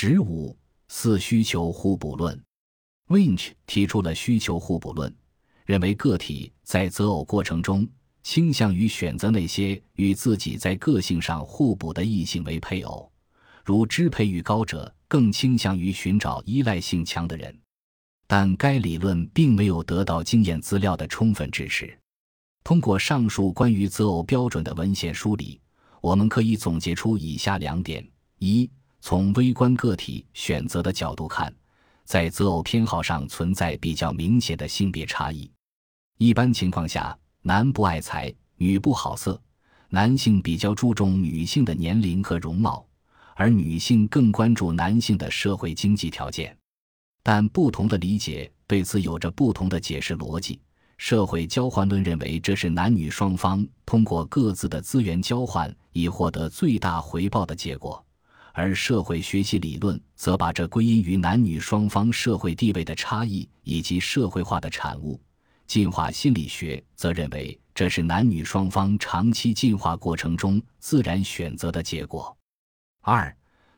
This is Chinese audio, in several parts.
十五四需求互补论，Winch 提出了需求互补论，认为个体在择偶过程中倾向于选择那些与自己在个性上互补的异性为配偶，如支配欲高者更倾向于寻找依赖性强的人。但该理论并没有得到经验资料的充分支持。通过上述关于择偶标准的文献梳理，我们可以总结出以下两点：一、从微观个体选择的角度看，在择偶偏好上存在比较明显的性别差异。一般情况下，男不爱财，女不好色，男性比较注重女性的年龄和容貌，而女性更关注男性的社会经济条件。但不同的理解对此有着不同的解释逻辑。社会交换论认为这是男女双方通过各自的资源交换以获得最大回报的结果，而社会学习理论则把这归因于男女双方社会地位的差异以及社会化的产物。进化心理学则认为这是男女双方长期进化过程中自然选择的结果。二，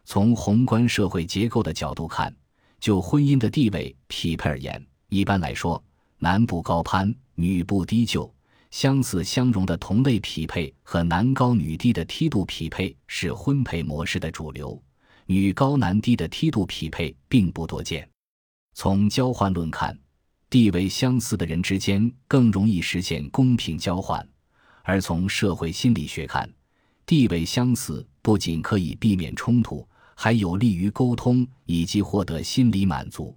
从宏观社会结构的角度看。就婚姻的地位匹配而言，一般来说，男不高攀，女不低就，相似相容的同类匹配和男高女低的梯度匹配是婚配模式的主流。女高男低的梯度匹配并不多见。从交换论看，地位相似的人之间更容易实现公平交换；而从社会心理学看，地位相似不仅可以避免冲突。还有利于沟通以及获得心理满足。